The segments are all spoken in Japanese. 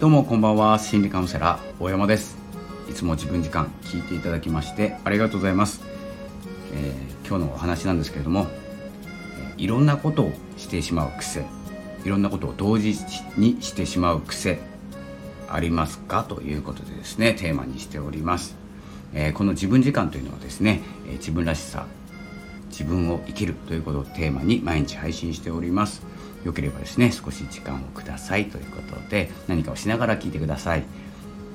どうもこんばんは。心理カウンセラー大山です。いつも自分時間聞いていただきましてありがとうございます、えー、今日のお話なんですけれどもいろんなことをしてしまう癖いろんなことを同時にしてしまう癖ありますか？ということでですねテーマにしております、えー、この自分時間というのはですね、え自分らしさ自分を生きるということをテーマに毎日配信しております。よければですね少し時間をください。ということで何かをしながら聞いてください、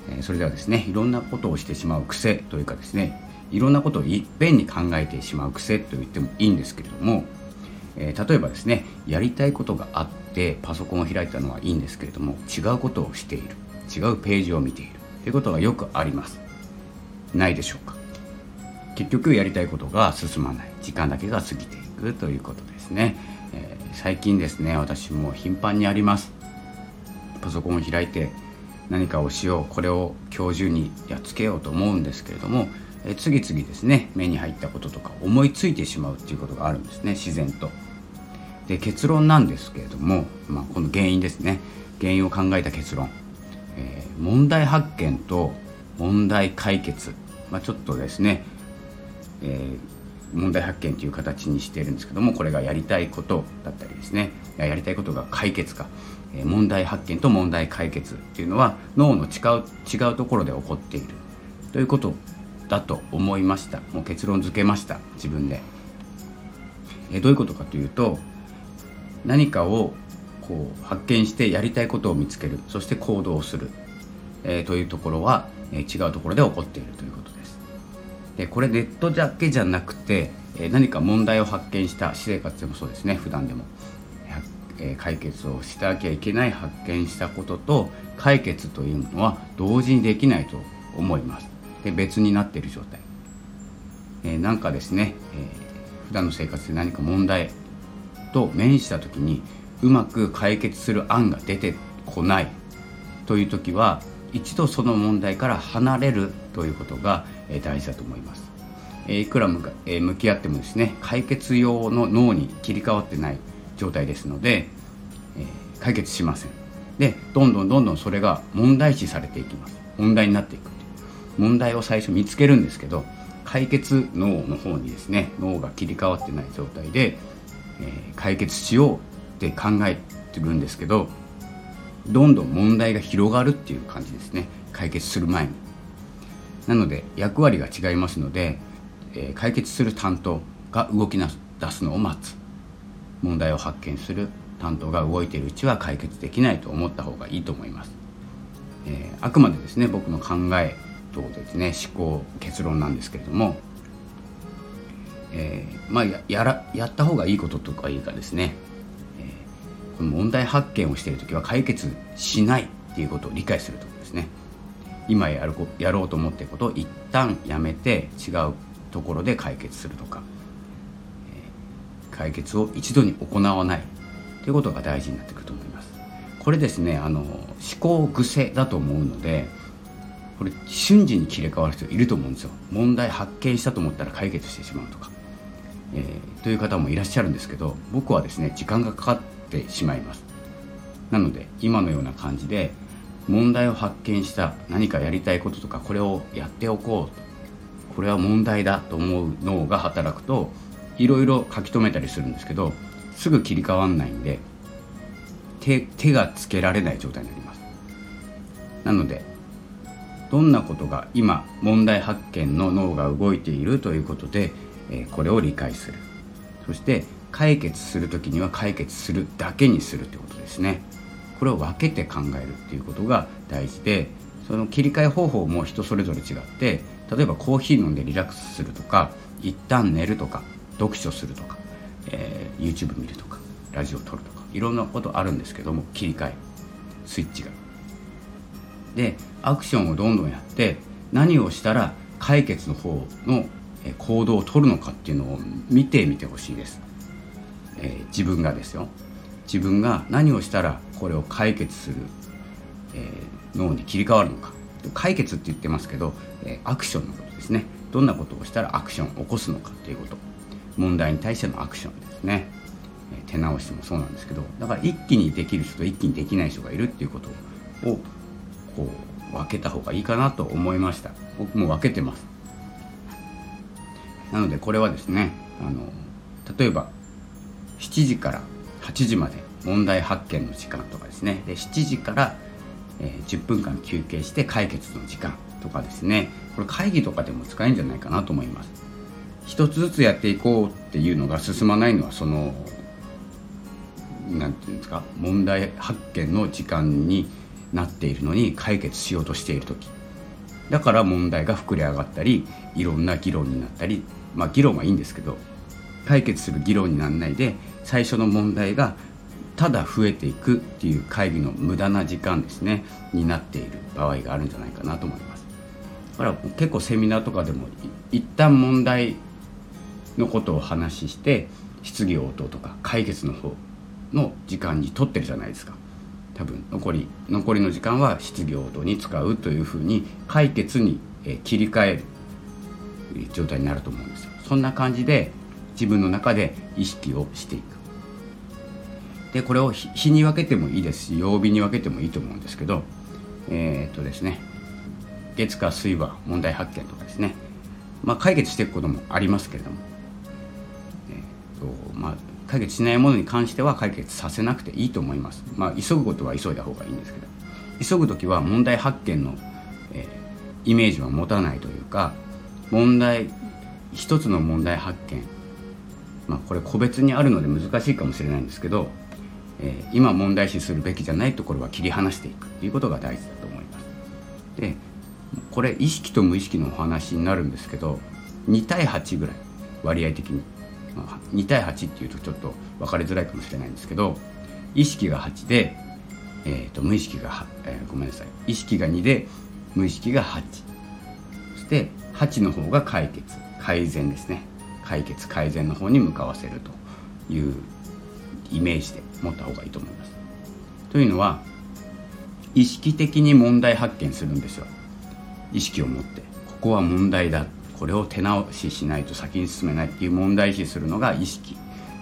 えー、それではですねいろんなことをしてしまう癖というかですねいろんなことをいっぺんに考えてしまう癖と言ってもいいんですけれども、えー、例えばですねやりたいことがあってパソコンを開いたのはいいんですけれども違うことをしている。違うページを見ている。ということがよくあります。ないでしょうか。結局やりたいことが進まない。時間だけが過ぎていくということですね、えー、最近ですね私も頻繁にあります。パソコンを開いて何かをしようこれを今日中にやっつけようと思うんですけれども、えー、次々ですね目に入ったこととか思いついてしまうっていうことがあるんですね自然と。で結論なんですけれども、まあ、この原因ですね。原因を考えた結論、えー、問題発見と問題解決、まあ、ちょっとですねえー、問題発見という形にしているんですけどもこれがやりたいことだったりですね。やりたいことが解決か、問題発見と問題解決っていうのは脳の違う違うところで起こっている。ということだと思いました。もう結論付けました。自分で、え、どういうことかというと何かをこう発見してやりたいことを見つける。そして行動する、えー、というところは、えー、違うところで起こっているということ。でこれネットだけじゃなくて、え何か問題を発見した私生活でもそうですね。普段でも、え解決をしなきゃいけない発見したことと解決というのは同時にできないと思います。で別になっている状態、えなんかですね、えー、普段の生活で何か問題と面した時にうまく解決する案が出てこないという時は一度その問題から離れるということがえ大事だと思います。えいくら向き合ってもですね解決用の脳に切り替わってない状態ですので、え解決しません。でどんどんどんどんそれが問題視されていきます。問題になっていく問題を最初見つけるんですけど解決脳の方にですね脳が切り替わってない状態で、えー、解決しようって考えてるんですけどどんどん問題が広がるっていう感じですね。解決する前に。なので役割が違いますので、えー、解決する担当が動き出すのを待つ問題を発見する担当が動いているうちは解決できないと思った方がいいと思います、えー、あくまでですね僕の考えとですね思考結論なんですけれども、えー、まあやらやった方がいいこととかいいかですね、えー、問題発見をしている時は解決しないっていうことを理解するところですね今やるやろうと思っていることを一旦やめて違うところで解決するとか、えー、解決を一度に行わない。ということが大事になってくると思います。これですねあの思考癖だと思うのでこれ瞬時に切り替わる人いると思うんですよ。問題発見したと思ったら解決してしまうとか、えー、という方もいらっしゃるんですけど僕はですね時間がかかってしまいます。なので今のような感じで問題を発見した何かやりたいこととかこれをやっておこうこれは問題だと思う脳が働くといろいろ書き留めたりするんですけどすぐ切り替わんないんで手手がつけられない状態になります。なのでどんなことが今問題発見の脳が動いているということで、えこれを理解する。そして解決する時には解決するだけにするということですね。これを分けて考えるっていうことが大事でその切り替え方法も人それぞれ違って例えばコーヒー飲んでリラックスするとか一旦寝るとか読書するとか、えー、YouTube 見るとかラジオ撮るとかいろんなことあるんですけども切り替えスイッチが。でアクションをどんどんやって何をしたら解決の方の行動をとるのかっていうのを見てみてほしいです、えー、自分がですよ自分が何をしたらこれを解決する、えー、脳に切り替わるのか。解決って言ってますけど、えー、アクションのことですね。どんなことをしたらアクションを起こすのかっていうこと。問題に対してのアクションですね、えー、手直しもそうなんですけどだから一気にできる人と一気にできない人がいるっていうことをこう分けた方がいいかなと思いました。僕も分けてます。なのでこれはですねあの例えば7時から8時まで問題発見の時間とかですね。で7時から、えー、10分間休憩して解決の時間とかですね。これ会議とかでも使えるんじゃないかなと思います。一つずつやっていこうっていうのが進まないのはその何て言うんですか？問題発見の時間になっているのに解決しようとしている時。だから問題が膨れ上がったりいろんな議論になったりまあ議論はいいんですけど解決する議論にならないで最初の問題がただ増えていくっていう会議の無駄な時間ですねになっている場合があるんじゃないかなと思います。だから結構セミナーとかでも一旦問題のことを話して質疑応答とか解決の方の時間に取ってるじゃないですか。多分残り残りの時間は質疑応答に使うというふうに解決に切り替える状態になると思うんですよ。そんな感じで自分の中で意識をしていく。でこれを日に分けてもいいですし曜日に分けてもいいと思うんですけどえー、っとですね月火水は問題発見とかですね。まあ解決していくこともありますけれども、えー、っとまあ解決しないものに関しては解決させなくていいと思います。まあ急ぐことは急いだ方がいいんですけど急ぐ時は問題発見の、えー、イメージは持たないというか問題一つの問題発見まあこれ個別にあるので難しいかもしれないんですけどえー、今問題視するべきじゃないところは切り離していくということが大事だと思います。でこれ意識と無意識のお話になるんですけど2対8ぐらい割合的に、まあ、2対8っていうとちょっと分かりづらいかもしれないんですけど意識が8で、えーと、無意識が、えー、ごめんなさい。意識が2で無意識が8そして8の方が解決改善ですね。解決改善の方に向かわせるというイメージで持った方がいいと思います。というのは意識的に問題発見するんですよ。意識を持って。ここは問題だ。これを手直ししないと先に進めないっていう問題視するのが意識。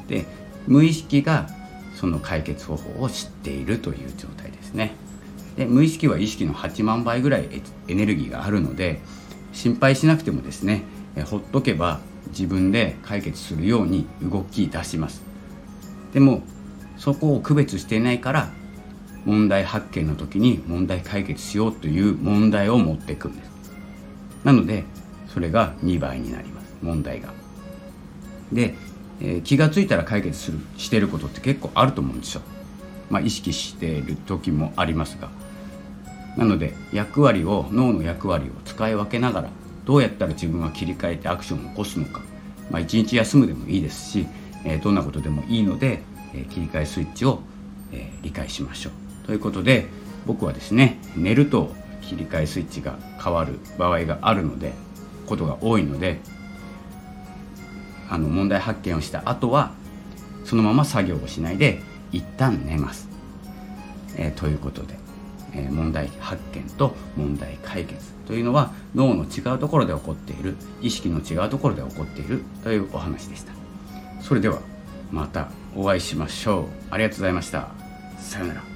で無意識がその解決方法を知っているという状態ですね。で無意識は意識の8万倍ぐらいエネルギーがあるので心配しなくてもですねほっとけば自分で解決するように動き出します。でもそこを区別していないから問題発見の時に問題解決しようという問題を持っていくんです。なのでそれが2倍になります。問題が。で、えー、気が付いたら解決するしてることって結構あると思うんですよ。まあ意識している時もありますが。なので役割を脳の役割を使い分けながらどうやったら自分は切り替えてアクションを起こすのか、まあ、1日休むでもいいですし、え、どんなことでもいいのでえ切り替えスイッチを、え理解しましょうということで僕はですね寝ると切り替えスイッチが変わる場合があるのでことが多いのであの問題発見をした後はそのまま作業をしないで一旦寝ます。えー、ということで、えー、問題発見と問題解決というのは脳の違うところで起こっている意識の違うところで起こっているというお話でした。それではまたお会いしましょう。ありがとうございました。さようなら。